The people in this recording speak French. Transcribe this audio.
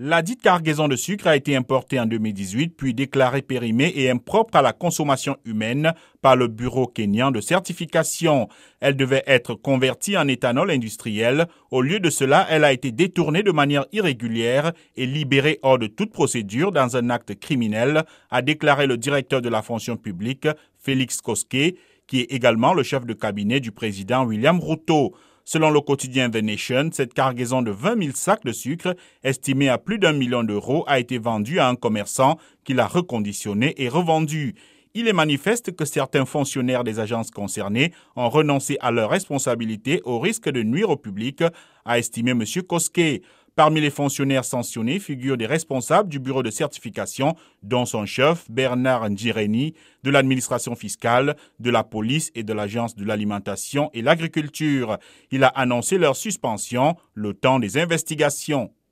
La dite cargaison de sucre a été importée en 2018 puis déclarée périmée et impropre à la consommation humaine par le Bureau kenyan de certification. Elle devait être convertie en éthanol industriel. Au lieu de cela, elle a été détournée de manière irrégulière et libérée hors de toute procédure dans un acte criminel, a déclaré le directeur de la fonction publique, Félix Koske, qui est également le chef de cabinet du président William Ruto. Selon le quotidien The Nation, cette cargaison de 20 000 sacs de sucre, estimée à plus d'un million d'euros, a été vendue à un commerçant qui l'a reconditionné et revendu. Il est manifeste que certains fonctionnaires des agences concernées ont renoncé à leurs responsabilités au risque de nuire au public, a estimé M. Koske. Parmi les fonctionnaires sanctionnés figurent des responsables du bureau de certification, dont son chef Bernard Njireni, de l'administration fiscale, de la police et de l'agence de l'alimentation et l'agriculture. Il a annoncé leur suspension le temps des investigations.